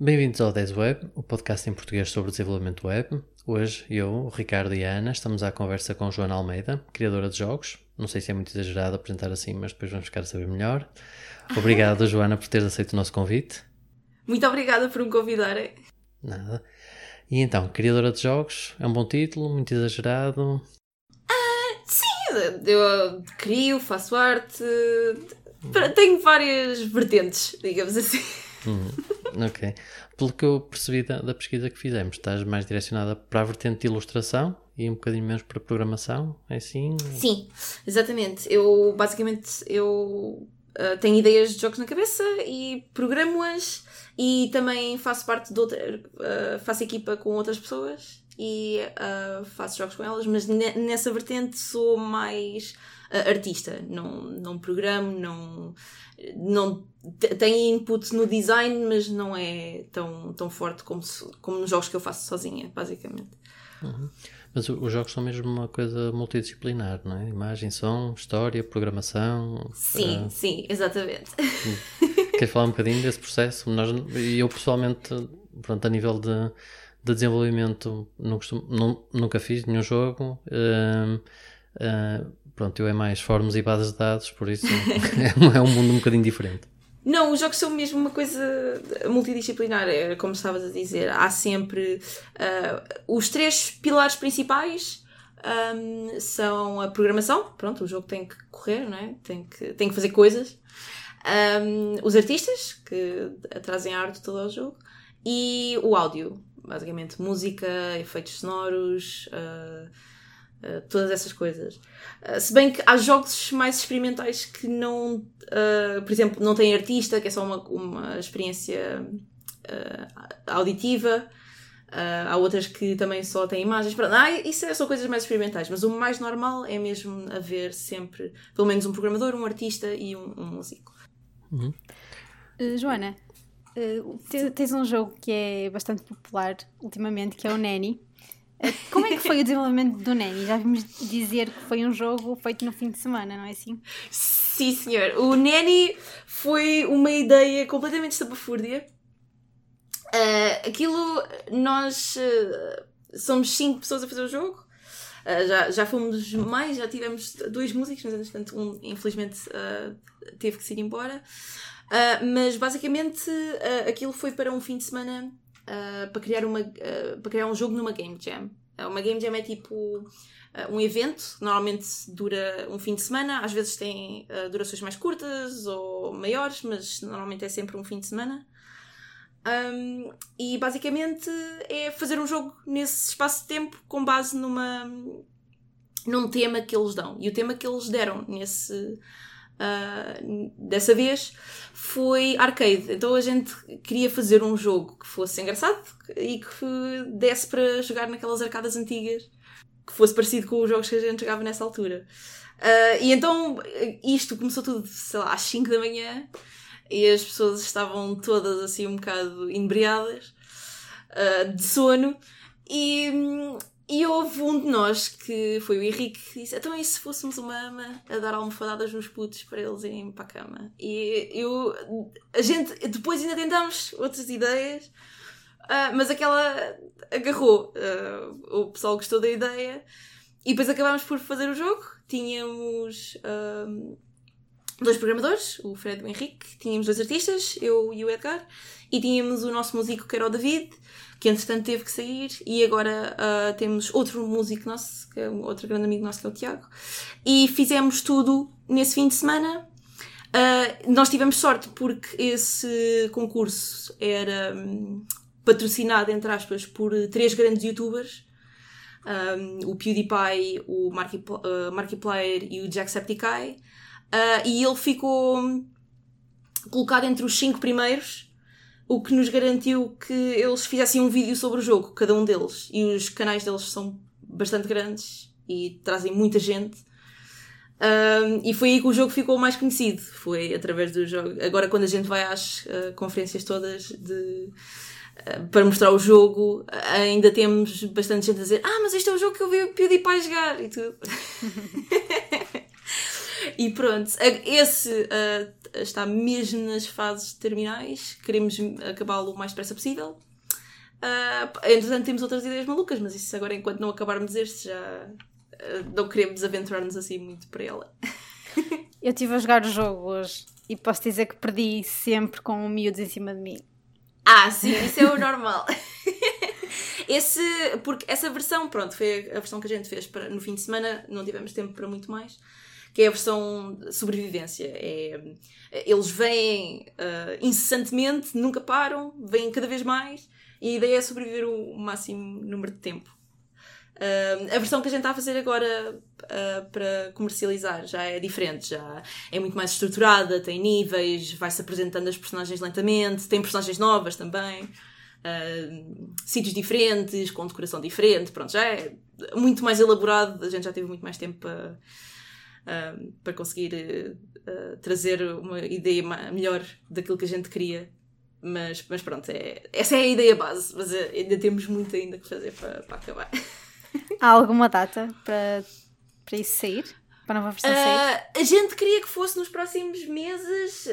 Bem-vindos ao 10 Web, o podcast em português sobre desenvolvimento web. Hoje eu, o Ricardo e a Ana estamos à conversa com Joana Almeida, criadora de jogos. Não sei se é muito exagerado apresentar assim, mas depois vamos ficar a saber melhor. Obrigado, Joana, por teres aceito o nosso convite. Muito obrigada por me convidarem. Nada. E então, criadora de jogos, é um bom título, muito exagerado. Ah, sim, eu crio, faço arte, tenho várias vertentes, digamos assim. Hum, ok. Pelo que eu percebi da, da, pesquisa que fizemos, estás mais direcionada para a vertente de ilustração e um bocadinho menos para programação, é assim? Sim, exatamente. Eu, basicamente, eu uh, tenho ideias de jogos na cabeça e programo-as e também faço parte de outra, uh, faço equipa com outras pessoas e uh, faço jogos com elas, mas nessa vertente sou mais artista, não, não programo, não não tem input no design, mas não é tão, tão forte como, como nos jogos que eu faço sozinha, basicamente. Uhum. Mas os jogos são mesmo uma coisa multidisciplinar, não é? Imagem, som, história, programação. Sim, uh... sim, exatamente. Queres falar um bocadinho desse processo? Nós, eu pessoalmente, pronto, a nível de, de desenvolvimento, não costumo, não, nunca fiz nenhum jogo. Uh, uh, Pronto, eu é mais fóruns e bases de dados, por isso é um mundo um bocadinho diferente. Não, os jogos são mesmo uma coisa multidisciplinar, é como estavas a dizer. Há sempre uh, os três pilares principais um, são a programação, pronto, o jogo tem que correr, não é? tem, que, tem que fazer coisas. Um, os artistas, que trazem a arte todo ao jogo, e o áudio, basicamente música, efeitos sonoros. Uh, Uh, todas essas coisas. Uh, se bem que há jogos mais experimentais que não, uh, por exemplo, não têm artista, que é só uma, uma experiência auditiva. há outras que também só têm imagens. Ah, isso é só coisas mais experimentais, mas o mais normal é mesmo haver sempre, pelo menos, um programador, um artista e um, um músico. Uhum. Joana, tens um jogo que é bastante popular ultimamente, que é o Nanny. Como é que foi o desenvolvimento do Nanny? Já vimos dizer que foi um jogo feito no fim de semana, não é assim? Sim, senhor. O Nanny foi uma ideia completamente estapafúrdia. Uh, aquilo, nós uh, somos cinco pessoas a fazer o jogo. Uh, já, já fomos mais, já tivemos dois músicos, mas entretanto um infelizmente teve que se ir embora. mas basicamente aquilo foi para um fim de semana uh, para, criar uma, uh, para criar um jogo numa Game Jam. Uh, uma Game Jam é tipo um evento, normalmente dura um fim de semana, às vezes tem durações mais curtas ou maiores, mas normalmente é sempre um fim de semana. Um, e basicamente é fazer um jogo nesse espaço de tempo com base numa, num tema que eles dão. E o tema que eles deram nesse, Uh, dessa vez foi arcade. Então a gente queria fazer um jogo que fosse engraçado e que desse para jogar naquelas arcadas antigas, que fosse parecido com os jogos que a gente jogava nessa altura. Uh, e então isto começou tudo, sei lá, às 5 da manhã e as pessoas estavam todas assim um bocado inebriadas uh, de sono. E, e houve um de nós, que foi o Henrique, que disse: Então, e se fôssemos uma ama a dar almofadadas nos putos para eles irem para a cama? E eu, a gente, depois ainda tentámos outras ideias, uh, mas aquela agarrou. Uh, o pessoal gostou da ideia e depois acabámos por fazer o jogo. Tínhamos uh, dois programadores, o Fred e o Henrique, tínhamos dois artistas, eu e o Edgar, e tínhamos o nosso músico que era o David que entretanto teve que sair, e agora uh, temos outro músico nosso, que é um outro grande amigo nosso, que é o Tiago, e fizemos tudo nesse fim de semana. Uh, nós tivemos sorte porque esse concurso era um, patrocinado, entre aspas, por três grandes youtubers. Um, o PewDiePie, o uh, Markiplier e o Jacksepticeye. Uh, e ele ficou colocado entre os cinco primeiros o que nos garantiu que eles fizessem um vídeo sobre o jogo, cada um deles. E os canais deles são bastante grandes e trazem muita gente. Um, e foi aí que o jogo ficou mais conhecido. Foi através do jogo. Agora, quando a gente vai às uh, conferências todas de, uh, para mostrar o jogo, ainda temos bastante gente a dizer: Ah, mas este é o jogo que eu vi o PewDiePie jogar e tudo. e pronto, esse uh, está mesmo nas fases terminais. Queremos acabá-lo o mais depressa possível. Uh, entretanto, temos outras ideias malucas, mas isso agora, enquanto não acabarmos este, já uh, não queremos aventurar-nos assim muito para ela. Eu estive a jogar o jogo hoje e posso dizer que perdi sempre com um miúdo em cima de mim. Ah, sim, isso é o normal. Esse, porque essa versão, pronto, foi a versão que a gente fez para, no fim de semana, não tivemos tempo para muito mais, que é a versão sobrevivência. É, eles vêm uh, incessantemente, nunca param, vêm cada vez mais, e a ideia é sobreviver o máximo número de tempo. Uh, a versão que a gente está a fazer agora uh, para comercializar já é diferente, já é muito mais estruturada, tem níveis, vai-se apresentando as personagens lentamente, tem personagens novas também uh, sítios diferentes, com decoração diferente, pronto, já é muito mais elaborado, a gente já teve muito mais tempo para, para conseguir uh, trazer uma ideia melhor daquilo que a gente queria. Mas, mas pronto, é, essa é a ideia base, mas ainda temos muito ainda que fazer para, para acabar. Há alguma data para, para isso sair? Para a nova versão sair? a gente queria que fosse nos próximos meses.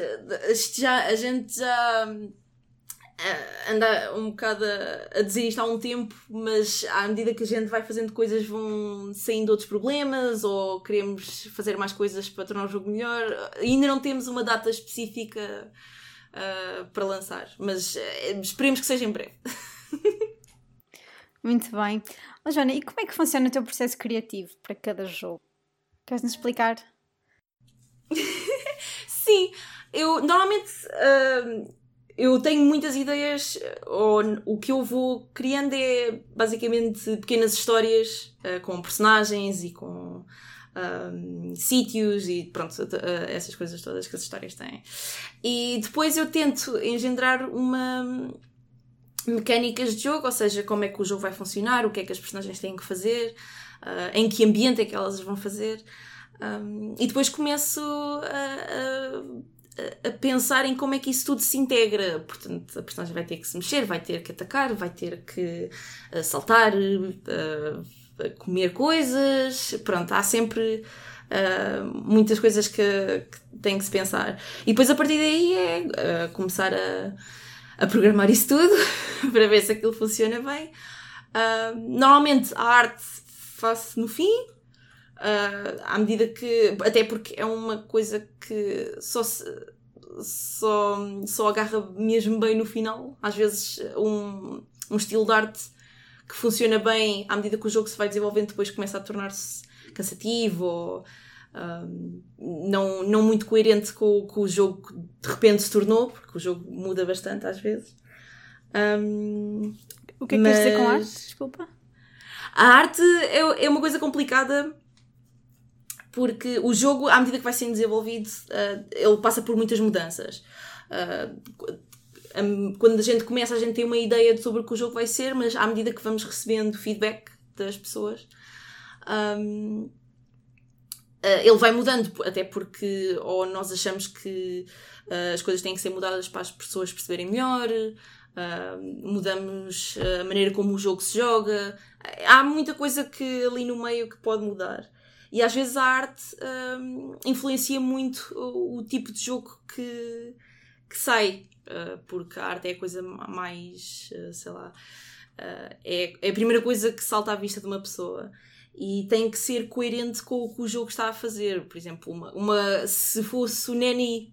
Já, a gente já anda um bocado a, a, dizer isto há um tempo, mas à medida que a gente vai fazendo coisas vão saindo outros problemas ou queremos fazer mais coisas para tornar o jogo melhor. Ainda não temos uma data específica uh, para lançar, mas uh, esperemos que seja em breve. Muito bem. Oh, Joana, e como é que funciona o teu processo criativo para cada jogo? Queres-nos explicar? Sim, eu normalmente uh, eu tenho muitas ideias, ou o que eu vou criando é basicamente pequenas histórias uh, com personagens e com sítios e pronto, uh, essas coisas todas que as histórias têm. E depois eu tento engendrar uma mecânicas de jogo, ou seja, como é que o jogo vai funcionar, o que é que as personagens têm que fazer, uh, em que ambiente é que elas vão fazer. Um, e depois começo a, a a pensar em como é que isso tudo se integra. Portanto, a personagem vai ter que se mexer, vai ter que atacar, vai ter que uh, saltar, uh, comer coisas. Pronto, há sempre uh, muitas coisas que, que tem que se pensar. E depois a partir daí é começar a, a programar isso tudo para ver se aquilo funciona bem. normalmente a arte faço no fim, Uh, à medida que. Até porque é uma coisa que só se. Só, só agarra mesmo bem no final. Às vezes, um, um estilo de arte que funciona bem à medida que o jogo se vai desenvolvendo, depois começa a tornar-se cansativo ou um, não, não muito coerente com o que o jogo de repente se tornou, porque o jogo muda bastante às vezes. Um, o que é que mas... queres dizer com arte? Desculpa. A arte é, é uma coisa complicada porque o jogo, à medida que vai sendo desenvolvido, uh, ele passa por muitas mudanças. Uh, quando a gente começa, a gente tem uma ideia sobre o que o jogo vai ser, mas à medida que vamos recebendo feedback das pessoas, um, uh, ele vai mudando, até porque ou nós achamos que as coisas têm que ser mudadas para as pessoas perceberem melhor, mudamos a maneira como o jogo se joga. Há muita coisa que ali no meio que pode mudar. E às vezes a arte um, influencia muito o, o, tipo de jogo que, que sai, uh, porque a arte é a coisa mais, uh, sei lá, uh, é, é a primeira coisa que salta à vista de uma pessoa e tem que ser coerente com o que o jogo está a fazer. Por exemplo, uma, uma se fosse o Nani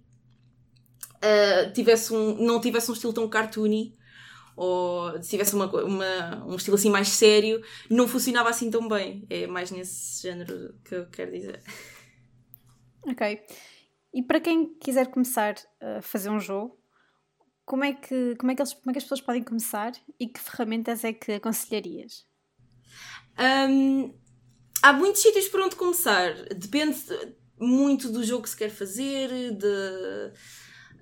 uh, tivesse um, não tivesse um estilo tão cartoony, ou se tivesse uma, uma, um estilo assim mais sério, não funcionava assim tão bem. É mais nesse género que eu quero dizer. Ok. E para quem quiser começar a fazer um jogo, como é que, como é que, eles, como é que as pessoas podem começar e que ferramentas é que aconselharias? Um, há muitos sítios por onde começar. Depende muito do jogo que se quer fazer, de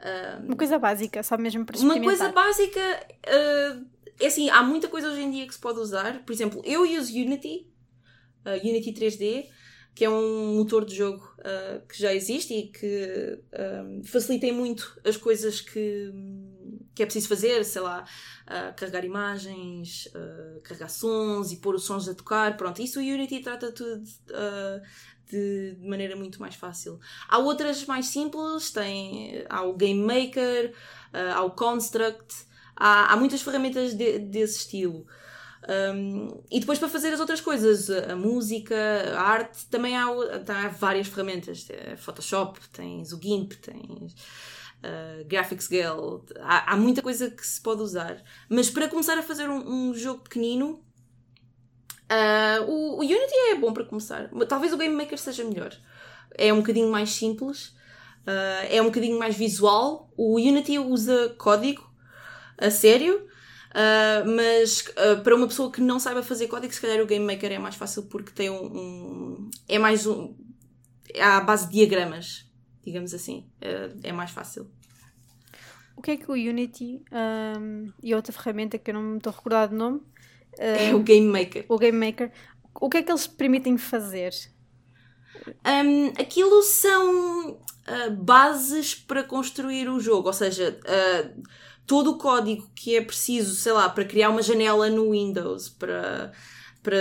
Uh, uma coisa básica, só mesmo para experimentar. Uma coisa básica, uh, é assim, há muita coisa hoje em dia que se pode usar. Por exemplo, eu uso Unity, uh, Unity 3D, que é um motor de jogo que já existe e que facilita muito as coisas que, que é preciso fazer, sei lá, uh, carregar imagens, uh, carregar sons e pôr os sons a tocar, pronto, isso o Unity trata tudo uh, de, de, maneira muito mais fácil. Há outras mais simples, tem, há o Game Maker, há o Construct, há, há muitas ferramentas de, desse estilo. Um, e depois para fazer as outras coisas, a, música, a arte, também há, há várias ferramentas. Photoshop, tens o GIMP, tens uh, Graphics Gale, há, há, muita coisa que se pode usar. Mas para começar a fazer um, um jogo pequenino, uh, o, o, Unity é bom para começar. Talvez o Game Maker seja melhor. É um bocadinho mais simples, uh, é um bocadinho mais visual. O Unity usa código a sério. Uh, mas uh, para uma pessoa que não saiba fazer código, se calhar o Game Maker é mais fácil porque tem um. um é mais um. É à base de diagramas digamos assim. Uh, é mais fácil. O que é que o Unity um, e outra ferramenta que eu não me estou a recordar do nome? É o Game Maker. O Game Maker. O que é que eles permitem fazer? Um, aquilo são uh, bases para construir o jogo, ou seja, uh, todo o código que é preciso, sei lá, para criar uma janela no Windows, para, para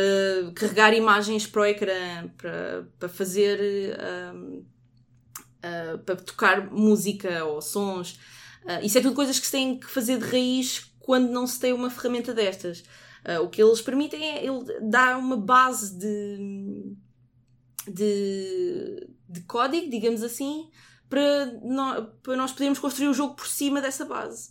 carregar imagens para o ecrã, para, para fazer um, uh, para tocar música ou sons. Uh, isso é tudo coisas que se têm que fazer de raiz quando não se tem uma ferramenta destas. Uh, o que eles permitem é ele dar uma base de, de, de código, digamos assim, para, no, para nós podermos construir o jogo por cima dessa base.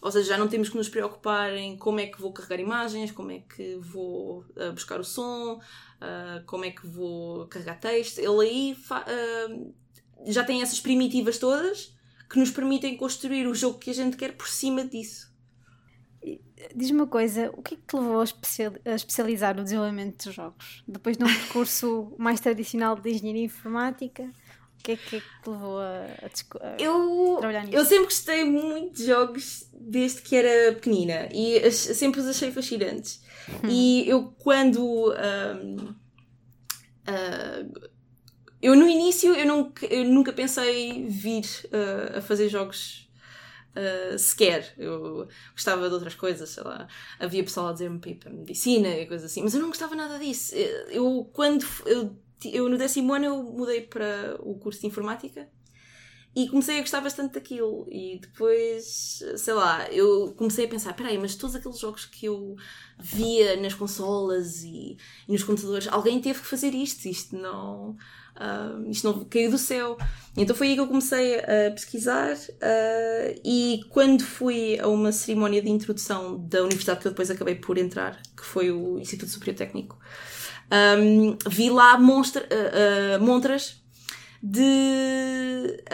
Ou seja, já não temos que nos preocupar em como é que vou carregar imagens, como é que vou uh, buscar o som, uh, como é que vou carregar texto. Ele aí uh, já tem essas primitivas todas que nos permitem construir o jogo que a gente quer por cima disso. Diz-me uma coisa, o que é que te levou a, especializar no desenvolvimento de jogos? Depois de um percurso mais tradicional de engenharia informática, o que é que, é que te levou a, a, eu, trabalhar nisso? Eu sempre gostei muito de jogos desde que era pequenina e sempre os achei fascinantes. Hum. E eu quando. Um, uh, ah, eu no início eu nunca, eu nunca pensei vir uh, a fazer jogos uh, sequer. Eu gostava de outras coisas, sei lá. Havia pessoal a dizer-me para medicina e coisas assim, mas eu não gostava nada disso. Eu, quando eu, eu no décimo ano eu mudei para o curso de informática e comecei a gostar bastante daquilo. E depois, sei lá, eu comecei a pensar: peraí, mas todos aqueles jogos que eu via nas consolas e, e nos computadores, alguém teve que fazer isto. Isto não Uh, isto não caiu do céu. Então foi aí que eu comecei a pesquisar uh, e quando fui a uma cerimónia de introdução da universidade que eu depois acabei por entrar, que foi o Instituto Superior Técnico, um, vi lá monstra, uh, montras de,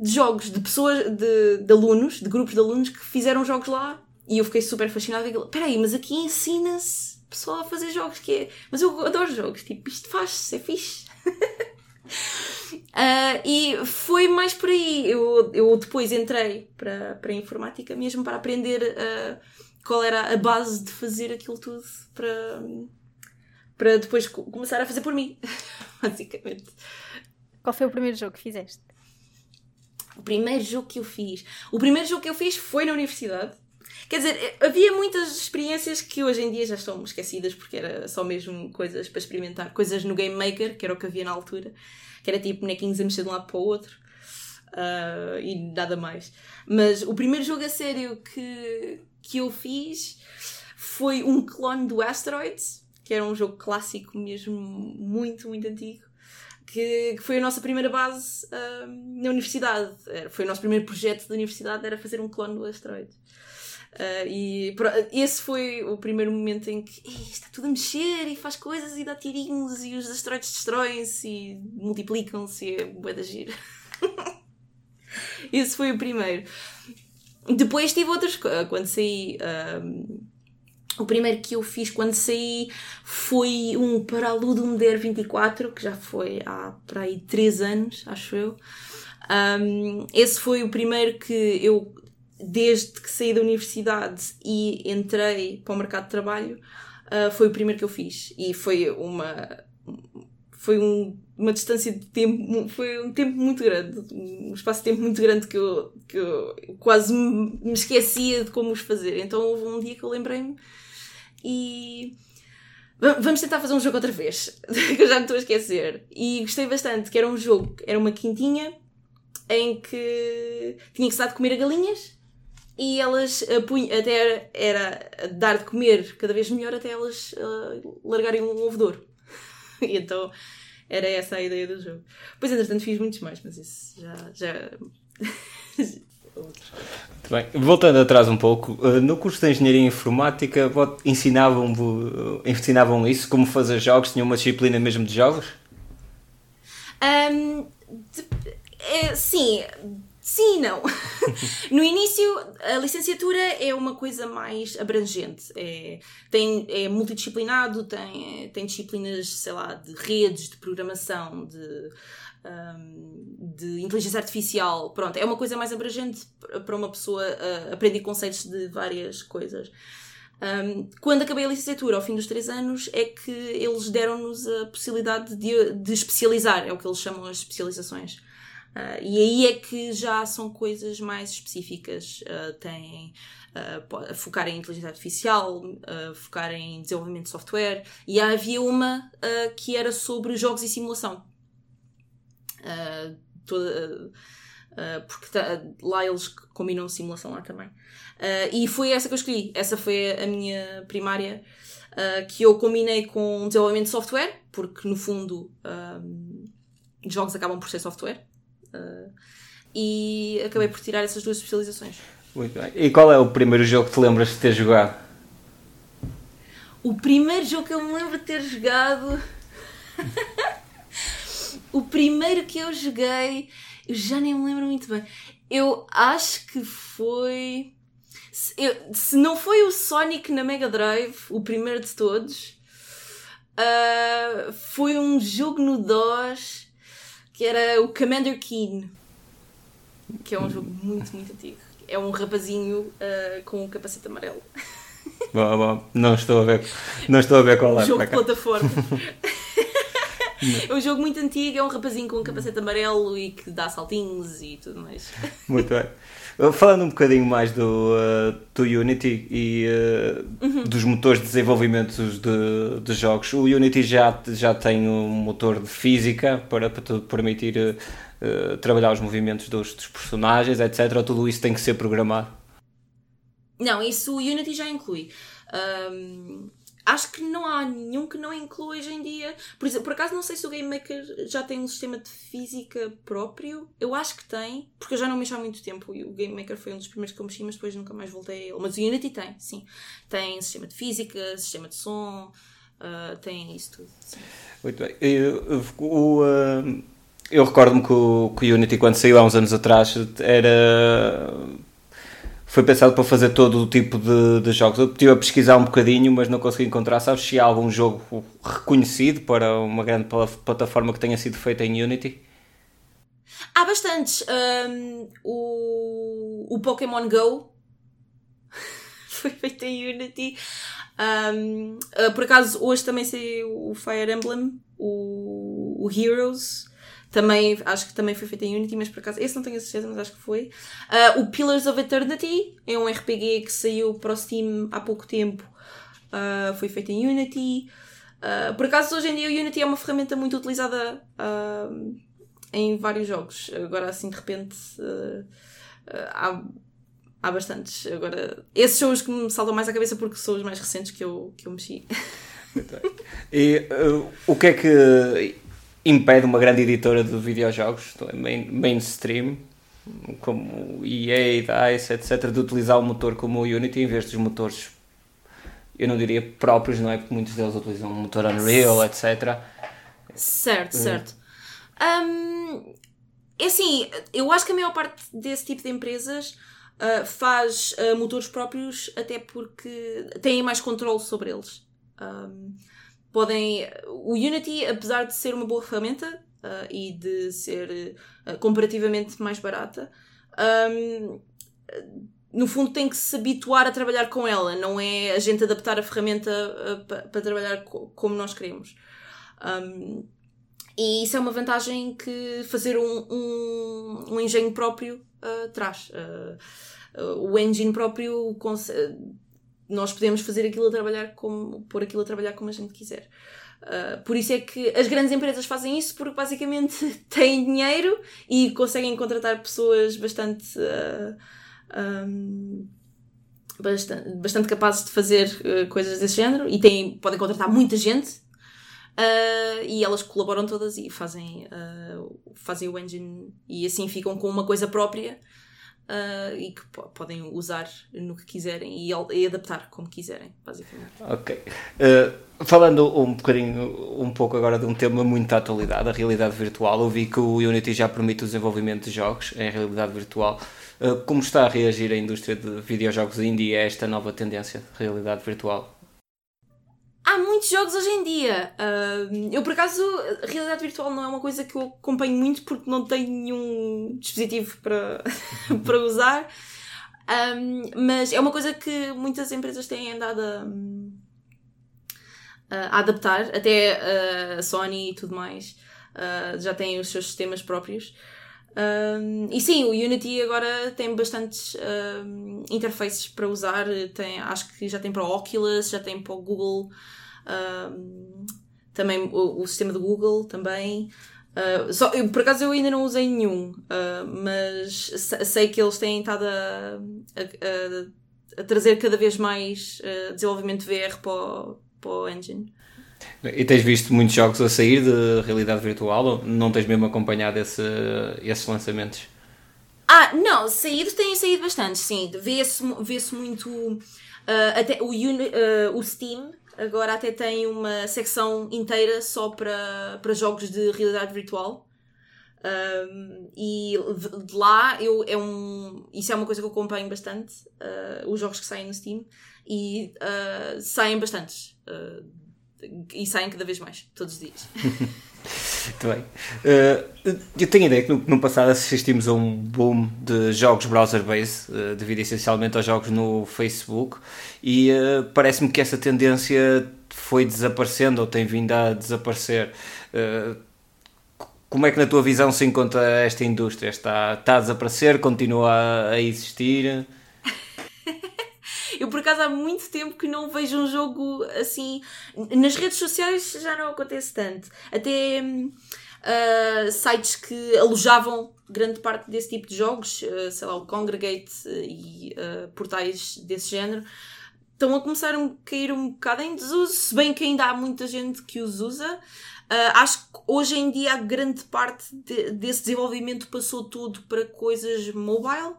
de, jogos, de pessoas, de, de, alunos, de grupos de alunos que fizeram jogos lá e eu fiquei super fascinada. Espera aí, mas aqui ensina-se pessoal a fazer jogos, que é... Mas eu adoro jogos, tipo, isto faz-se, é fixe uh, e foi mais por aí. Eu, eu depois entrei para, para a informática mesmo para aprender uh, qual era a base de fazer aquilo tudo para, para depois começar a fazer por mim, basicamente. Qual foi o primeiro jogo que fizeste? O primeiro jogo que eu fiz. O primeiro jogo que eu fiz foi na universidade. Quer dizer, havia muitas experiências que hoje em dia já estão esquecidas porque era só mesmo coisas para experimentar, coisas no Game Maker, que era o que havia na altura, que era tipo bonequinhos a mexer de um lado para o outro uh, e nada mais. Mas o primeiro jogo a sério que, que eu fiz foi um clone do Asteroids, que era um jogo clássico mesmo, muito, muito antigo. Que, que foi a nossa primeira base uh, na universidade. Era, foi o nosso primeiro projeto da universidade, era fazer um clone do Asteroids. Uh, e esse foi o primeiro momento em que está tudo a mexer e faz coisas e dá tirinhos e os asteroides destroem-se e multiplicam-se e é bué da giro. esse foi o primeiro. Depois tive outras. Quando saí. O primeiro que eu fiz quando saí foi um para a Ludum Dare 24, que já foi há para aí 3 anos, acho eu. Um, esse foi o primeiro que eu desde que saí da universidade e entrei para o mercado de trabalho, uh, foi o primeiro que eu fiz. E foi uma. Foi um uma distância de tempo, foi um tempo muito grande, um espaço de tempo muito grande que eu, que eu quase me esquecia de como os fazer. Então houve um dia que eu lembrei-me e vamos tentar fazer um jogo outra vez, que eu já me estou a esquecer. E gostei bastante, que era um jogo, era uma quintinha em que tinha que se dar de comer a galinhas e elas uh, até era, era, dar de comer cada vez melhor até elas uh, largarem um ovo de ouro. e então era essa a ideia do jogo. Pois, entretanto, fiz muitos mais, mas isso já. já... Muito bem. Voltando atrás um pouco, eh, no curso de Engenharia Informática ensinavam, ensinavam isso, como fazer jogos? Tinham uma disciplina mesmo de jogos? Um, de, é, sim, Sim e não. no início, a licenciatura é uma coisa mais abrangente. É, tem, é multidisciplinado, tem, tem disciplinas, sei lá, de redes, de programação, de, um, de inteligência artificial. Pronto, é uma coisa mais abrangente para uma pessoa uh, aprender conceitos de várias coisas. Um, quando acabei a licenciatura, ao fim dos três anos, é que eles deram-nos a possibilidade de, de especializar, é o que eles chamam as especializações. Uh, e aí é que já são coisas mais específicas. Uh, têm uh, focar em inteligência artificial, focar em desenvolvimento de software. E havia uma que era sobre jogos e simulação. Toda, porque tá, lá eles combinam simulação lá também. e foi essa que eu escolhi. Essa foi a minha primária. que eu combinei com desenvolvimento de software, porque no fundo jogos acabam por ser software. Uh, e acabei por tirar essas duas especializações. Muito bem. E qual é o primeiro jogo que te lembras de ter jogado? O primeiro jogo que eu me lembro de ter jogado. primeiro que eu joguei, eu já nem me lembro muito bem. Eu acho que foi. Se, eu, se não foi o Sonic na Mega Drive, o primeiro de todos, uh, foi um jogo no DOS que era o Commander Keen, que é um jogo muito, muito antigo. É um rapazinho uh, com um capacete amarelo. Bom, bom, não estou a ver, não estou a ver qual é. Jogo de plataforma. é um jogo muito antigo, é um rapazinho com um capacete amarelo e que dá saltinhos e tudo mais. Muito bem. Falando um bocadinho mais do, uh, do Unity e uh, uhum. dos motores de desenvolvimento de, de, jogos, o Unity já, já tem um motor de física para, para permitir uh, trabalhar os movimentos dos, dos, personagens, etc. Ou tudo isso tem que ser programado? Não, isso o Unity já inclui. Um, acho que não há nenhum que não inclua hoje em dia. Por, exemplo, por acaso não sei se o Game Maker já tem um sistema de física próprio. Eu acho que tem, porque eu já não mexo há muito tempo. O Game Maker foi um dos primeiros que eu mexi, mas depois nunca mais voltei a ele. Mas o Unity tem, sim. Tem sistema de física, sistema de som, uh, tem isso tudo. Sim. Muito bem. Eu, o, uh, eu recordo-me que que o Unity, quando saiu há uns anos atrás, era foi pensado para fazer todo o tipo de, de, jogos. Eu estive a pesquisar um bocadinho, mas não consegui encontrar. Sabes se há algum jogo reconhecido para uma grande plataforma que tenha sido feita em Unity? Há bastantes. Um, o, o Pokémon Go foi feito em Unity. Um, uh, por acaso, hoje também saiu o Fire Emblem, o, o Heroes. Também, acho que também foi feito em Unity, mas por acaso, esse não tenho a certeza, mas acho que foi. Uh, o Pillars of Eternity é um RPG que saiu para o Steam há pouco tempo. Uh, foi feito em Unity. Uh, por acaso, hoje em dia, o Unity é uma ferramenta muito utilizada em vários jogos. Agora, assim, de repente, há, há bastantes. Agora, esses são os que me saltam mais à cabeça porque são os mais recentes que eu, que eu mexi. e o que é que impede uma grande editora de videojogos, main, mainstream, como EA, DICE, etc., de utilizar o motor como o Unity em vez dos motores, eu não diria próprios, não é? Porque muitos deles utilizam o motor Unreal, etc. Certo, hum. certo. Um, é assim, eu acho que a maior parte desse tipo de empresas uh, faz uh, motores próprios até porque têm mais controle sobre eles. Um, podem. O Unity, apesar de ser uma boa ferramenta uh, e de ser uh, comparativamente mais barata, um, no fundo tem que se habituar a trabalhar com ela, não é a gente adaptar a ferramenta uh, para trabalhar co como nós queremos. Um, e isso é uma vantagem que fazer um, um, um engenho próprio traz. O engine próprio, nós podemos fazer aquilo a trabalhar como, pôr aquilo a trabalhar como a gente quiser. Uh, por isso é que as grandes empresas fazem isso porque basicamente têm dinheiro e conseguem contratar pessoas bastante, uh, um, bastante, bastante, capazes de fazer uh, coisas desse género e têm, podem contratar muita gente e elas colaboram todas e fazem, fazem o engine e assim ficam com uma coisa própria Uh, e que podem usar no que quiserem e, e, adaptar como quiserem, basicamente. Ok. Uh, falando um bocadinho, um pouco agora de um tema muito da atualidade, a realidade virtual, eu vi que o Unity já permite o desenvolvimento de jogos em realidade virtual. Uh, como está a reagir a indústria de videojogos indie a esta nova tendência de realidade virtual? Há muitos jogos hoje em dia. Uh, eu, por acaso, realidade virtual não é uma coisa que eu acompanho muito porque não tenho nenhum dispositivo para, para usar. Um, mas é uma coisa que muitas empresas têm andado a, a adaptar, até a Sony e tudo mais. Uh, já têm os seus sistemas próprios. Um, e sim, o Unity agora tem bastantes um, interfaces para usar. Tem, acho que já tem para o Oculus, já tem para o Google também o, o, sistema do Google também. Uh, só, eu, por acaso eu ainda não usei nenhum, uh, mas sei que eles têm estado a, a, a trazer cada vez mais uh, desenvolvimento VR para o, para o engine. E tens visto muitos jogos a sair de realidade virtual ou não tens mesmo acompanhado esse, esses lançamentos? Ah, não, saídos têm saído bastante, sim. Vê-se vê muito. Uh, até o, uh, o Steam agora até tem uma secção inteira só para, para jogos de realidade virtual. Um, e de lá eu, é um, isso é uma coisa que eu acompanho bastante, uh, os jogos que saem no Steam, e uh, saem bastantes. Uh, e saem cada vez mais, todos os dias. Muito bem. Uh, eu tenho a ideia que no, no, passado assistimos a um boom de jogos browser-based, uh, devido essencialmente aos jogos no Facebook, e uh, parece-me que essa tendência foi desaparecendo ou tem vindo a desaparecer. como é que, na tua visão, se encontra esta indústria? Está, está a desaparecer? Continua a, a existir? Eu, por acaso, há muito tempo que não vejo um jogo assim. Nas redes sociais já não acontece tanto. Até uh, sites que alojavam grande parte desse tipo de jogos, uh, sei lá, o Congregate e uh, portais desse género, estão a começar a cair um bocado em desuso, se bem que ainda há muita gente que os usa. Uh, acho que hoje em dia a grande parte de, desse desenvolvimento passou tudo para coisas mobile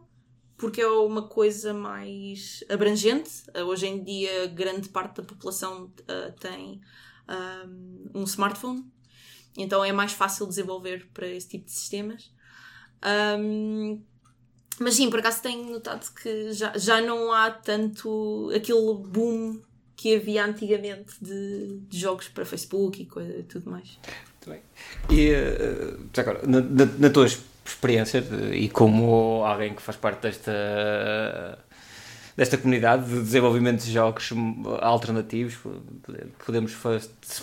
porque é uma coisa mais abrangente. Uh, hoje em dia, grande parte da população uh, tem um, um, smartphone, então é mais fácil desenvolver para esse tipo de sistemas. Um, mas sim, por acaso tenho notado que já, já não há tanto aquele boom que havia antigamente de, de jogos para Facebook e coisa, tudo mais. Muito bem. E uh, agora, na, na, na tua experiência e como alguém que faz parte desta desta comunidade de desenvolvimento de jogos alternativos, podemos,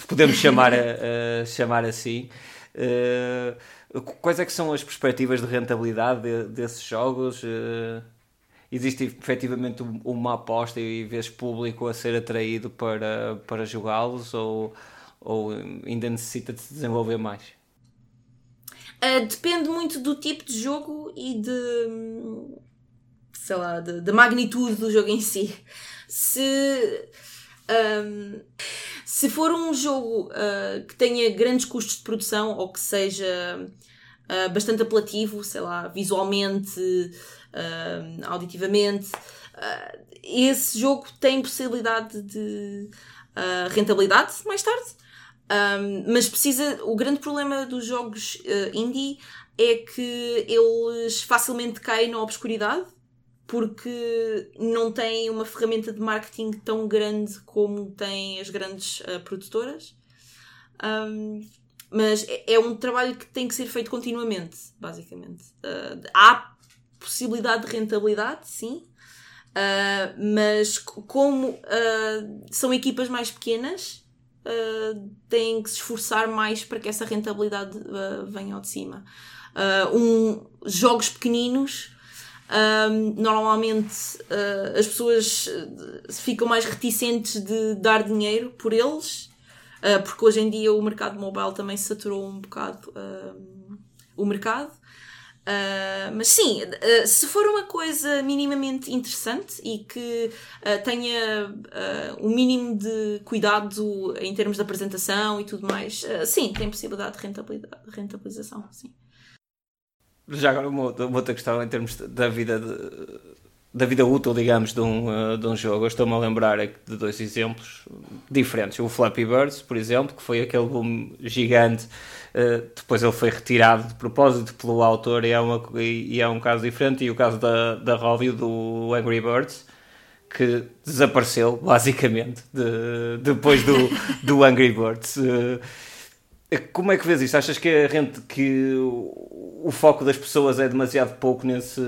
podemos chamar, a, a chamar assim. Uh, quais é que são as perspectivas de rentabilidade de, desses jogos? Uh, existe efetivamente uma aposta e vês público a ser atraído para, para jogá-los ou, ou ainda necessita de se desenvolver mais? Uh, depende muito do tipo de jogo e de. sei lá, da magnitude do jogo em si. Se. Um, se for um jogo uh, que tenha grandes custos de produção ou que seja uh, bastante apelativo, sei lá, visualmente, uh, auditivamente, esse jogo tem possibilidade de rentabilidade mais tarde. Um, mas precisa. O grande problema dos jogos uh, indie é que eles facilmente caem na obscuridade porque não têm uma ferramenta de marketing tão grande como têm as grandes uh, produtoras. Um, mas é, é, um trabalho que tem que ser feito continuamente, basicamente. Uh, há possibilidade de rentabilidade, sim, uh, mas como são equipas mais pequenas, uh, têm que se esforçar mais para que essa rentabilidade uh, venha ao de cima. Uh, um, jogos pequeninos, normalmente as pessoas ficam mais reticentes de dar dinheiro por eles, porque hoje em dia o mercado mobile também saturou um bocado o mercado. Uh, mas sim, uh, se for uma coisa minimamente interessante e que uh, tenha um mínimo de cuidado em termos de apresentação e tudo mais, sim, tem possibilidade de rentabilidade, rentabilização. Sim. Já agora, uma outra, uma outra questão em termos da vida de, da vida útil, digamos, de um, de um jogo. Eu estou-me a lembrar de dois exemplos diferentes. O Flappy Birds, por exemplo, que foi aquele boom gigante eh, depois ele foi retirado de propósito pelo autor e é, uma, e é um caso diferente. E o caso da, da Robbie, do Angry Birds, que desapareceu, basicamente, de, depois do, do Angry Birds. Como é que vês isso? Achas que, a gente, que o, foco das pessoas é demasiado pouco nesse,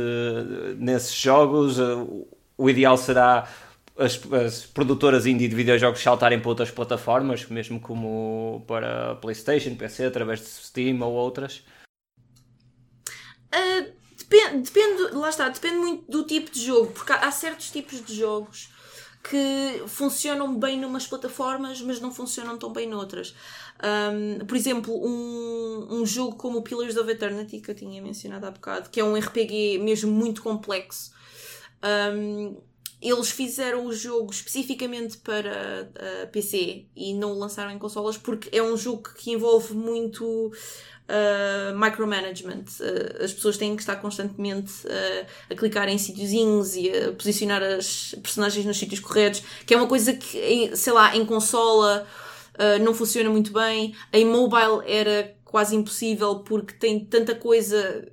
nesses jogos? O ideal será as, as, produtoras indie de videojogos saltarem para outras plataformas, mesmo como para PlayStation, PC, através de Steam ou outras? Uh, depende, depende, lá está, depende muito do tipo de jogo, porque há, há certos tipos de jogos que funcionam bem numas plataformas, mas não funcionam tão bem noutras. Um, por exemplo, um, um jogo como o Pillars of Eternity, que eu tinha mencionado há bocado, que é um RPG mesmo muito complexo. Um, eles fizeram o jogo especificamente para uh, PC e não o lançaram em consolas porque é um jogo que envolve muito uh, micromanagement. Uh, as pessoas têm que estar constantemente a clicar em sítiozinhos e a posicionar as personagens nos sítios corretos, que é uma coisa que, sei lá, em consola não funciona muito bem. Em mobile era quase impossível porque tem tanta coisa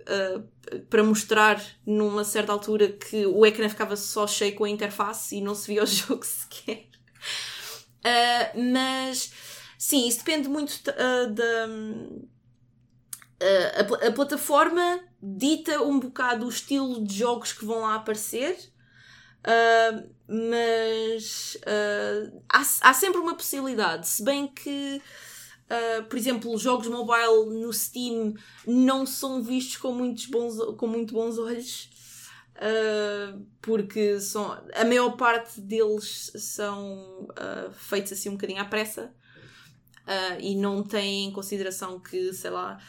para mostrar numa certa altura que o ecrã ficava só cheio com a interface e não se via o jogo sequer. Uh, mas sim, isso depende muito uh, da. Uh, a, a, plataforma dita um bocado o estilo de jogos que vão lá aparecer, mas há, há sempre uma possibilidade, se bem que Uh, por exemplo, jogos mobile no Steam não são vistos com, muitos bons, com muito bons olhos. Uh, porque são, a maior parte deles são uh, feitos assim um bocadinho à pressa e não têm em consideração que, sei lá,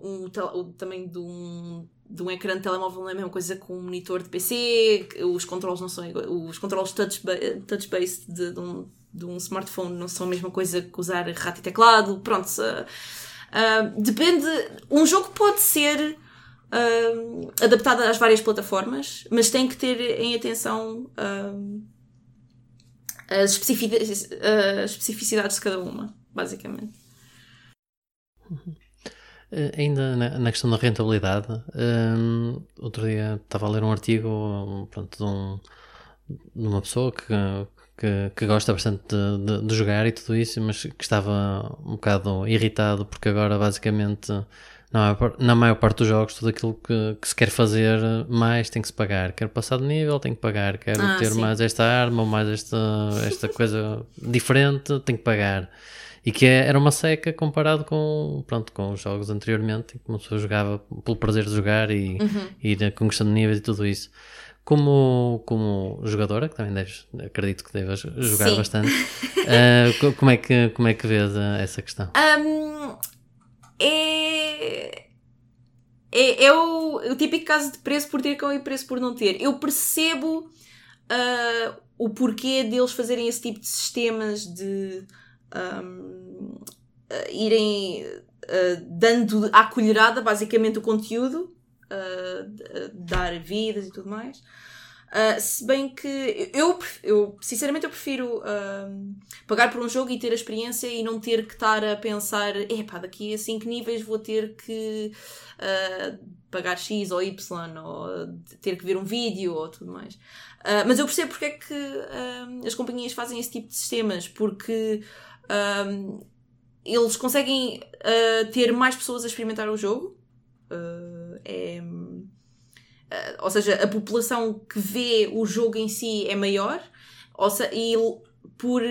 um, o tamanho de um, de um ecrã de telemóvel não é a mesma coisa com um monitor de PC, os controles não são os controles touch-based touch de, de um de um smartphone não são a mesma coisa que usar rato e teclado. Pronto, uh, uh, depende. Um jogo pode ser uh, adaptado às várias plataformas, mas tem que ter em atenção as, especificidades, as especificidades de cada uma, basicamente. Uhum. Ainda na, na, questão da rentabilidade, um, outro dia estava a ler um artigo pronto, de, um, de uma pessoa que, que, que gosta bastante de, de, de, jogar e tudo isso, mas que estava um bocado irritado porque agora basicamente na maior, na maior parte dos jogos tudo aquilo que, que, se quer fazer mais tem que se pagar. Quero passar de nível, tenho que pagar. Quero ah, ter sim. mais esta arma ou mais esta, esta coisa diferente, tenho que pagar. E que é, era uma seca comparado com, pronto, com os jogos anteriormente, em que uma pessoa jogava pelo prazer de jogar e uhum. ir conquistando níveis e tudo isso como, como jogadora, que também deves, acredito que devas jogar Sim. bastante, uh, como, é que, como é que vês eh, essa questão? Um, é. É, é o, o, típico caso de preço por ter com e preço por não ter. Eu percebo uh, o porquê deles fazerem esse tipo de sistemas de um, irem uh, dando à colherada basicamente o conteúdo uh, dar vidas e tudo mais. Uh, se bem que eu, eu sinceramente eu prefiro uh, pagar por um jogo e ter a experiência e não ter que estar a pensar epá, daqui a 5 níveis vou ter que uh, pagar X ou Y ou ter que ver um vídeo ou tudo mais. mas eu percebo porque é que as companhias fazem esse tipo de sistemas, porque eles conseguem ter mais pessoas a experimentar o jogo. Uh, é, uh, ou seja, a população que vê o jogo em si é maior. Ou se, e por,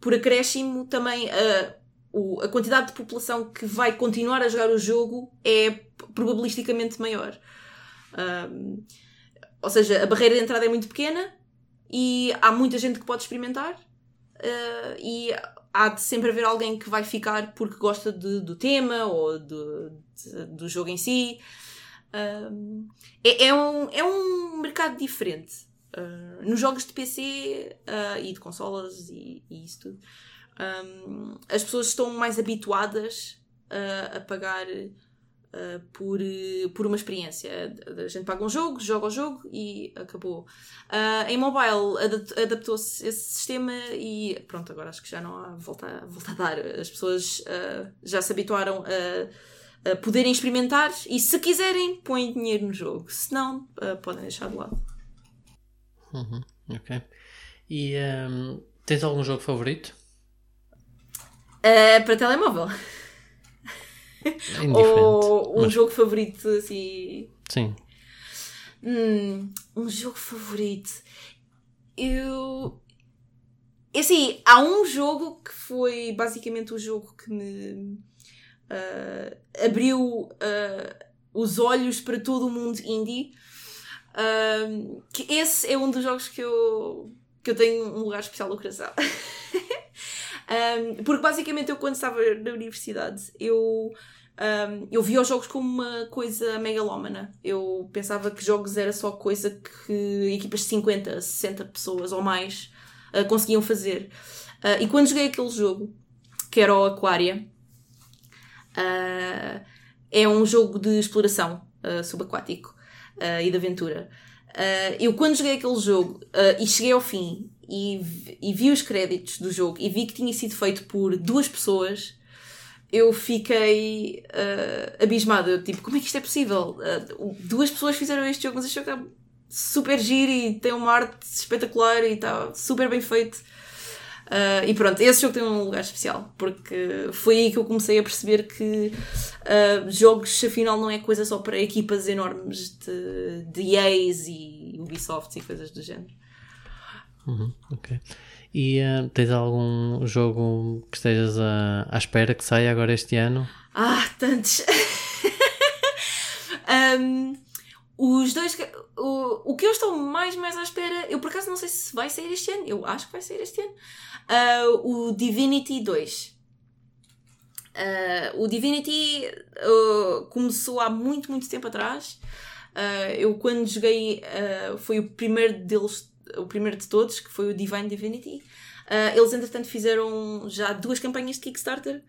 por acréscimo, também a, o- a quantidade de população que vai continuar a jogar o jogo é probabilisticamente maior. Um, ou seja, a barreira de entrada é muito pequena e há muita gente que pode experimentar uh, e há de sempre haver alguém que vai ficar porque gosta de- do tema ou de- de- do jogo em si. Um, é, é um, é um mercado diferente. Uh, nos jogos de PC uh, e de consolas e, e isso tudo, um, as pessoas estão mais habituadas uh, a pagar uh, por, uh, por uma experiência. A gente paga um jogo, joga o jogo e acabou. Uh, em mobile adap- adaptou-se esse sistema e pronto, agora acho que já não há volta, volta a dar. As pessoas uh, já se habituaram a, a poderem experimentar e se quiserem põem dinheiro no jogo, se não podem deixar de lado. Uhum, ok. E ehm, tens algum jogo favorito? Para telemóvel. É. Ou um mas- jogo favorito assim. Sim. Hum, um jogo favorito. Eu. É Assim, há um jogo que foi basicamente o jogo que me ah, abriu ah, os olhos para todo o mundo indie. Ah, que esse é um dos jogos que eu, que eu tenho um lugar especial no coração. Um, porque basicamente eu quando estava na universidade eu, um, eu via os jogos como uma coisa megalómana. Eu pensava que jogos era só coisa que equipas de 50, 60 pessoas ou mais uh, conseguiam fazer. Uh, e quando joguei aquele jogo, que era o Aquaria, uh, é um jogo de exploração subaquático e de aventura. Eu quando joguei aquele jogo e cheguei ao fim e, vi- e vi os créditos do jogo e vi que tinha sido feito por duas pessoas, eu fiquei uh, abismada. Eu, tipo, como é que isto é possível? Uh, duas pessoas fizeram este jogo, mas este jogo está super giro e tem uma arte espetacular e está super bem feito. Uh, e pronto, esse jogo tem um lugar especial, porque foi aí que eu comecei a perceber que uh, jogos afinal não é coisa só para equipas enormes de, de EAs e Ubisoft e coisas do género. Uhum, ok. E eh, tens algum jogo que estejas à espera que saia agora este ano? Ah, tantos! Um, os dois. O, o que eu estou mais, mais à espera, eu por acaso não sei se vai sair este ano, eu acho que vai sair este ano. Ah, o Divinity 2. Ah, o Divinity ah, começou há muito, muito tempo atrás. Eu, quando joguei, foi o primeiro deles, o primeiro de todos, que foi o Divine Divinity. Ah, eles, entretanto, fizeram já duas campanhas de Kickstarter.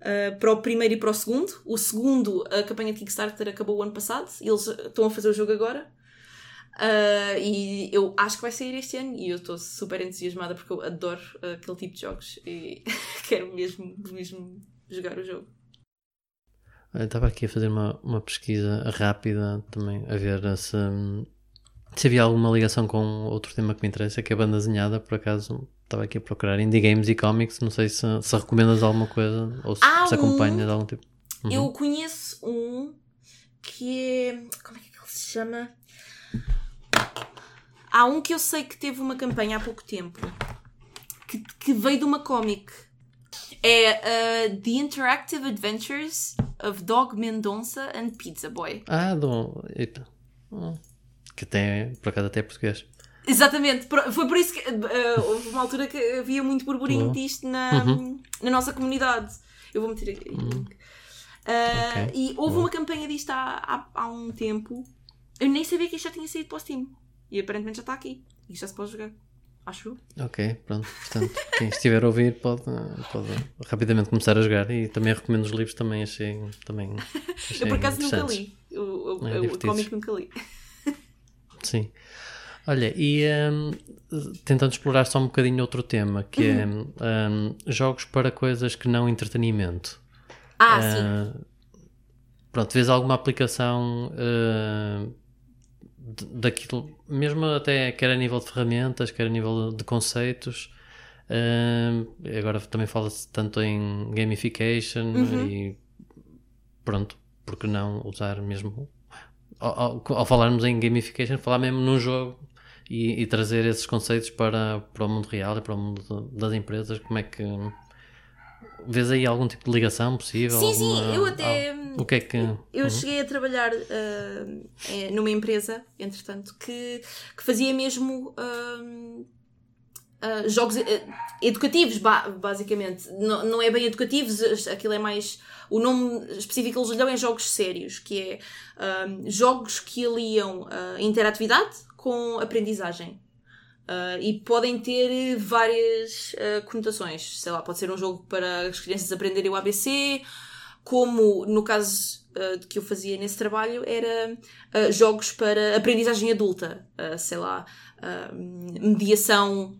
Uh, para o primeiro e para o segundo. O segundo, a campanha de Kickstarter acabou o ano passado e eles uh, estão a fazer o jogo agora. Uh, e eu acho que vai sair este ano e eu estou super entusiasmada porque eu adoro uh, aquele tipo de jogos e quero mesmo, mesmo jogar o jogo. Estava aqui a fazer uma, uma pesquisa rápida também, a ver se, se havia alguma ligação com outro tema que me interessa, que é a banda desenhada, por acaso estava aqui a procurar indie games e comics, não sei se, se recomendas alguma coisa ou se, Há se um- acompanhas algum tipo. Uhum. Eu conheço um que é. Como é que ele se chama? Há um que eu sei que teve uma campanha há pouco tempo que, que veio de uma comic. É uh, The Interactive Adventures of Dog Mendonça and Pizza Boy. Ah, do. Eita. Hum. Que até, por acaso até é português. Exatamente, foi por isso que uh, houve uma altura que havia muito burburinho Boa. disto na, Uhum. na nossa comunidade. Eu vou meter aqui. link. Uh, Ok. E houve uma campanha disto há, há, há um tempo. Eu nem sabia que isto já tinha saído para o Steam. E aparentemente já está aqui. E já se pode jogar. Acho. Ok, pronto. Portanto, quem estiver a ouvir pode, pode rapidamente começar a jogar e também recomendo os livros, também achei. Também achei Eu por acaso nunca li. O, o, É, o, cómic nunca li. Sim. Olha, e hum, tentando explorar só um bocadinho outro tema, que é Uhum. hum, jogos para coisas que não entretenimento. Ah, sim. Ah, pronto, vês alguma aplicação d- daquilo, mesmo até quer a nível de ferramentas, quer a nível de conceitos. ah, agora também fala-se tanto em gamification Uhum. e pronto, porque não usar mesmo ao, ao- falarmos em gamification, falar mesmo num jogo e, e, trazer esses conceitos para, para o mundo real e para o mundo das empresas, como é que vês aí algum tipo de ligação possível? Sim, alguma, sim, eu até. O que é que. Eu uhum. cheguei a trabalhar uh, numa empresa, entretanto, que, que fazia mesmo. Uh, uh, jogos educativos, basicamente. Não, não é bem educativos, aquilo é mais. O nome específico que eles lhe dão é jogos sérios, que é jogos que aliam interatividade com aprendizagem. Uh, e podem ter várias uh, conotações. Sei lá, pode ser um jogo para as crianças aprenderem o ABC, como no caso uh, que eu fazia nesse trabalho, era jogos para aprendizagem adulta. sei lá, mediação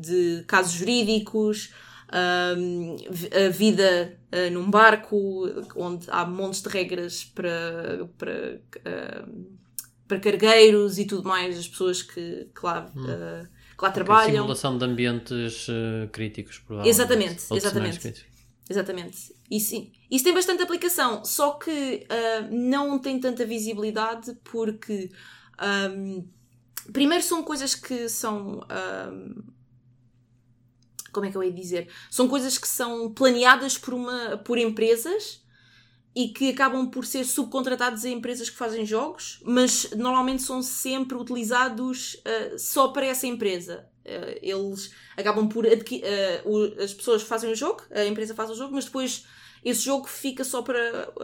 de casos jurídicos, a vida num barco, onde há montes de regras para. para para cargueiros e tudo mais, as pessoas que, que lá, hum. uh, que lá trabalham. Simulação de ambientes uh, críticos, provavelmente. Exatamente, exatamente. Exatamente. Isso, isso tem bastante aplicação, só que uh, não tem tanta visibilidade porque um, primeiro são coisas que são como é que eu ia dizer? São coisas que são planeadas por, uma, por empresas e que acabam por ser subcontratados a empresas que fazem jogos, mas normalmente são sempre utilizados uh, só para essa empresa. Uh, eles acabam por adquirir. Uh, as pessoas fazem o jogo, a empresa faz o jogo, mas depois esse jogo fica só para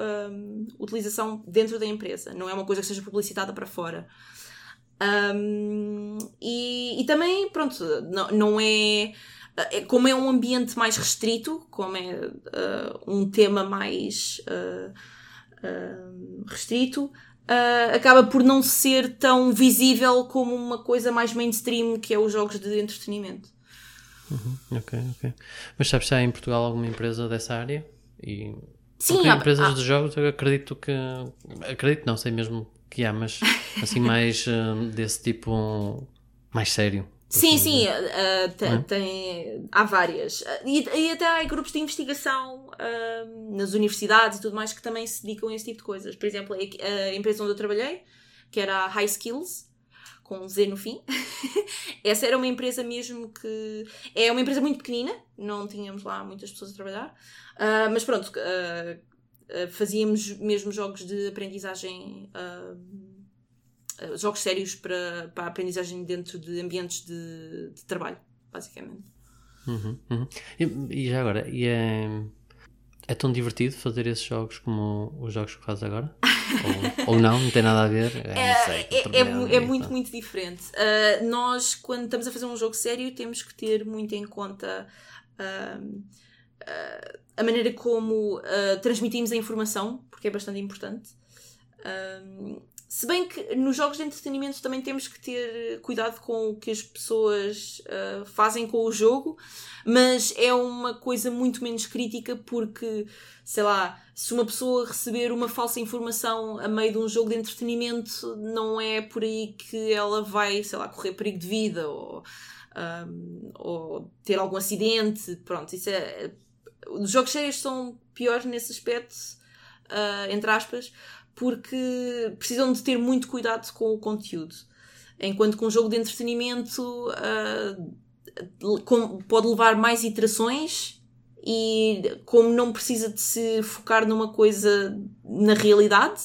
utilização dentro da empresa, não é uma coisa que seja publicitada para fora. Um, e, e, também, pronto, não, não é eh, como é um ambiente mais restrito, como é uh, um tema mais uh, uh, restrito, acaba por não ser tão visível como uma coisa mais mainstream que é os jogos de entretenimento. Uhum, ok, ok. Mas sabes se há em Portugal alguma empresa dessa área? E... Sim, há, empresas há... de jogos eu acredito que. Acredito, não sei mesmo que há, mas assim mais desse tipo mais sério. Sim, sim, uh, tem, tem, há várias. E, e, até há grupos de investigação uh, nas universidades e tudo mais que também se dedicam a esse tipo de coisas. Por exemplo, a empresa onde eu trabalhei, que era a High Skills, com Z no fim, essa era uma empresa mesmo que. É uma empresa muito pequenina, não tínhamos lá muitas pessoas a trabalhar, uh, mas pronto, fazíamos mesmo jogos de aprendizagem eh, jogos sérios para, para a aprendizagem dentro de ambientes de, de trabalho, basicamente. Uhum, uhum. E, e, já agora, e é, é tão divertido fazer esses jogos como os jogos que fazes agora? ou, ou, não, não tem nada a ver? É, sei, é, é, é muito, muito diferente. Uh, nós, quando estamos a fazer um jogo sério, temos que ter muito em conta. Uh, uh, a maneira como transmitimos a informação, porque é bastante importante. Se bem que nos jogos de entretenimento também temos que ter cuidado com o que as pessoas uh, fazem com o jogo, mas é uma coisa muito menos crítica porque, sei lá, se uma pessoa receber uma falsa informação a meio de um jogo de entretenimento, não é por aí que ela vai, sei lá, correr perigo de vida ou, um, ou ter algum acidente. Pronto, isso é. Os jogos sérios são piores nesse aspecto, uh, entre aspas porque precisam de ter muito cuidado com o conteúdo. Enquanto que um jogo de entretenimento uh, com, pode levar mais iterações e como não precisa de se focar numa coisa na realidade,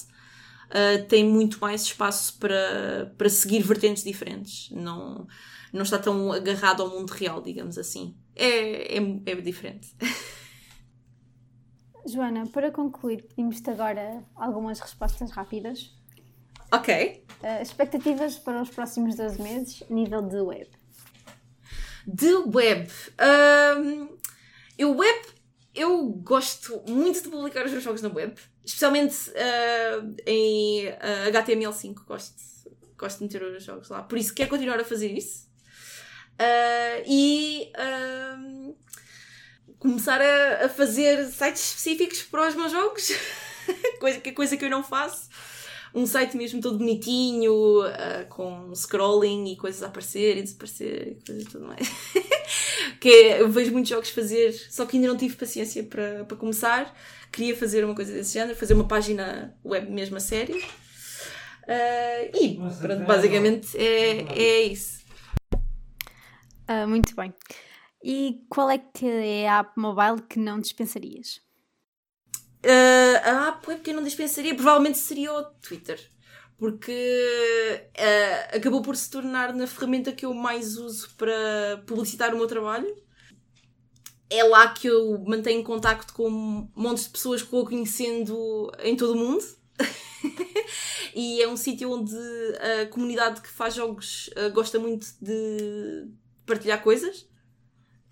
uh, tem muito mais espaço para, para seguir vertentes diferentes. Não, não está tão agarrado ao mundo real, digamos assim. É, é, é diferente. Joana, para concluir, pedimos-te agora algumas respostas rápidas. Ok. Uh, expectativas para os próximos 12 meses, nível de web. De web. Um, eu web, eu gosto muito de publicar os meus jogos na web, especialmente uh, em uh, ah, HTML5. Gosto, gosto de meter os jogos lá, por isso quero continuar a fazer isso. Uh, e começar a, a fazer sites específicos para os meus jogos, coisa, que, coisa que eu não faço. Um site mesmo todo bonitinho, uh, com scrolling e coisas a aparecer e desaparecer e coisas tudo mais. que é, eu vejo muitos jogos fazer, só que ainda não tive paciência para, para começar. Queria fazer uma coisa desse género, fazer uma página web mesmo a sério. Uh, e pronto, basicamente é, é isso. Uh, muito bem. E qual é que é a app mobile que não dispensarias? Uh, a app web que eu não dispensaria provavelmente seria o Twitter. Porque uh, acabou por se tornar na ferramenta que eu mais uso para publicitar o meu trabalho. É lá que eu mantenho contacto com montes de pessoas que vou conhecendo em todo o mundo. e é um sítio onde a comunidade que faz jogos uh, gosta muito de partilhar coisas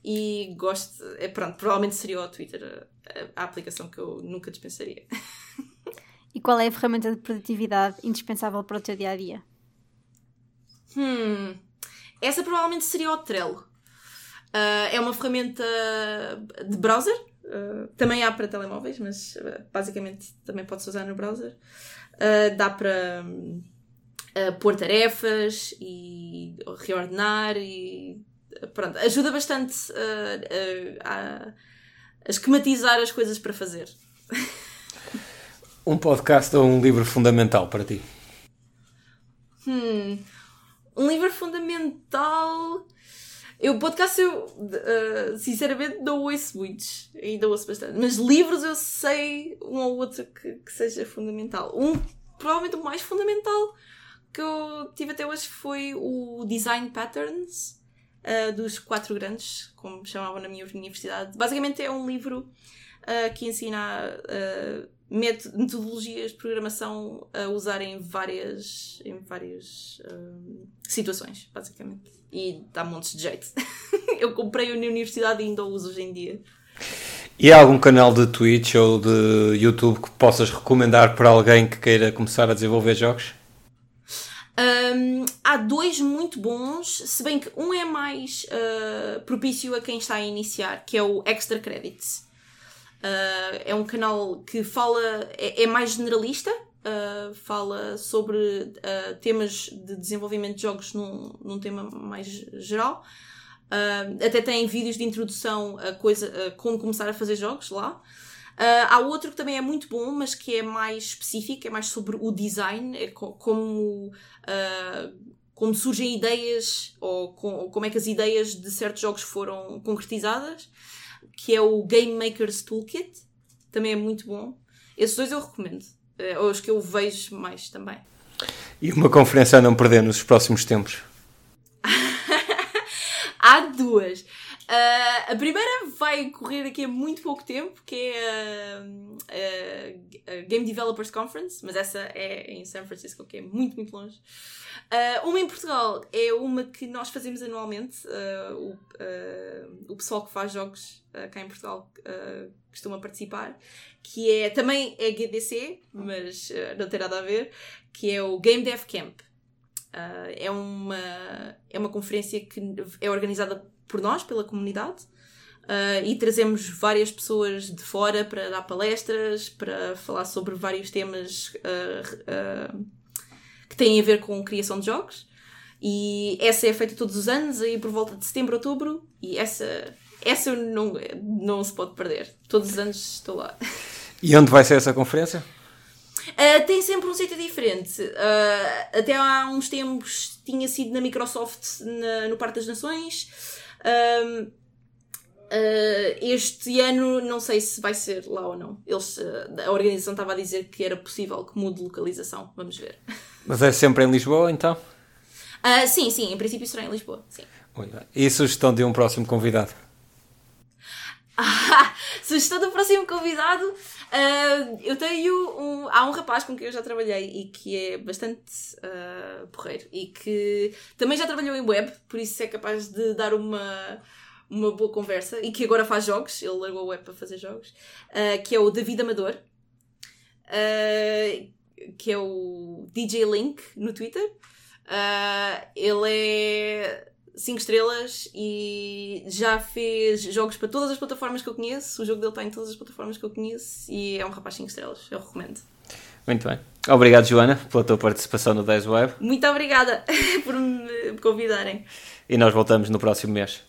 e gosto, é, pronto, provavelmente seria o Twitter a, a, aplicação que eu nunca dispensaria. E qual é a ferramenta de produtividade indispensável para o teu dia a dia? Hum, essa provavelmente seria o Trello. Uh, é uma ferramenta de browser, uh, também há para telemóveis, mas uh, basicamente também pode-se usar no browser. dá para pôr tarefas e reordenar e pronto, ajuda bastante a, a, a esquematizar as coisas para fazer. Um podcast ou um livro fundamental para ti? Hum, um livro fundamental. Eu, podcast, eu uh, sinceramente não ouço muitos, ainda ouço bastante, mas livros eu sei um ou outro que, que seja fundamental. Um, provavelmente o mais fundamental que eu tive até hoje foi o Design Patterns, uh, dos quatro grandes, como chamavam na minha universidade. Basicamente é um livro uh, que ensina uh, metodologias de programação a usar em várias, em várias situações, basicamente. E dá montes de jeito. Eu comprei-o na universidade e ainda o uso hoje em dia. E há algum canal de Twitch ou de YouTube que possas recomendar para alguém que queira começar a desenvolver jogos? Um, há dois muito bons, se bem que um é mais uh, propício a quem está a iniciar, que é o Extra Credits. Uh, é um canal que fala, é, é mais generalista, uh, fala sobre temas de desenvolvimento de jogos num, num tema mais geral. até tem vídeos de introdução a, coisa, a como começar a fazer jogos lá. Uh, há outro que também é muito bom, mas que é mais específico, é mais sobre o design, é co como, uh, como surgem ideias ou com, como é que as ideias de certos jogos foram concretizadas, que é o Game Maker's Toolkit, também é muito bom. Esses dois eu recomendo, é os que eu vejo mais também. E uma conferência a não perder nos próximos tempos? Há duas. Uh, a primeira vai correr daqui a muito pouco tempo, que é a, a, a, Game Developers Conference, mas essa é em San Francisco, que é muito, muito longe. Uh, uma em Portugal é uma que nós fazemos anualmente. Uh, o, o pessoal que faz jogos cá em Portugal costuma participar, que é também é GDC, mas não tem nada a ver, que é o Game Dev Camp. é, uma, é uma conferência que é organizada por nós, pela comunidade. Uh, e trazemos várias pessoas de fora para dar palestras, para falar sobre vários temas uh, uh, que têm a ver com criação de jogos. E essa é feita todos os anos, aí por volta de setembro, outubro, e essa, essa não, não se pode perder. Todos os anos estou lá. E onde vai ser essa conferência? Uh, tem sempre um sítio diferente. Uh, até há uns tempos tinha sido na Microsoft na, no Parque das Nações. Um, uh, ah, este ano não sei se vai ser lá ou não. Eles, uh, a organização estava a dizer que era possível que mude localização. Vamos ver. Mas é sempre em Lisboa então? Uh, sim, sim, em princípio será em Lisboa. Sim. E sugestão de um próximo convidado? Sugestão do próximo convidado. Uh, eu tenho um. Há um rapaz com quem eu já trabalhei e que é bastante uh, porreiro e que também já trabalhou em web, por isso é capaz de dar uma, uma boa conversa e que agora faz jogos. Ele largou a web para fazer jogos, uh, que é o David Amador, que é o DJ Link no Twitter. ele é 5 estrelas e já fez jogos para todas as plataformas que eu conheço. O jogo dele está em todas as plataformas que eu conheço e é um rapaz 5 estrelas. Eu recomendo. Muito bem. Obrigado, Joana, pela tua participação no 10 Web. Muito obrigada por me convidarem. E nós voltamos no próximo mês.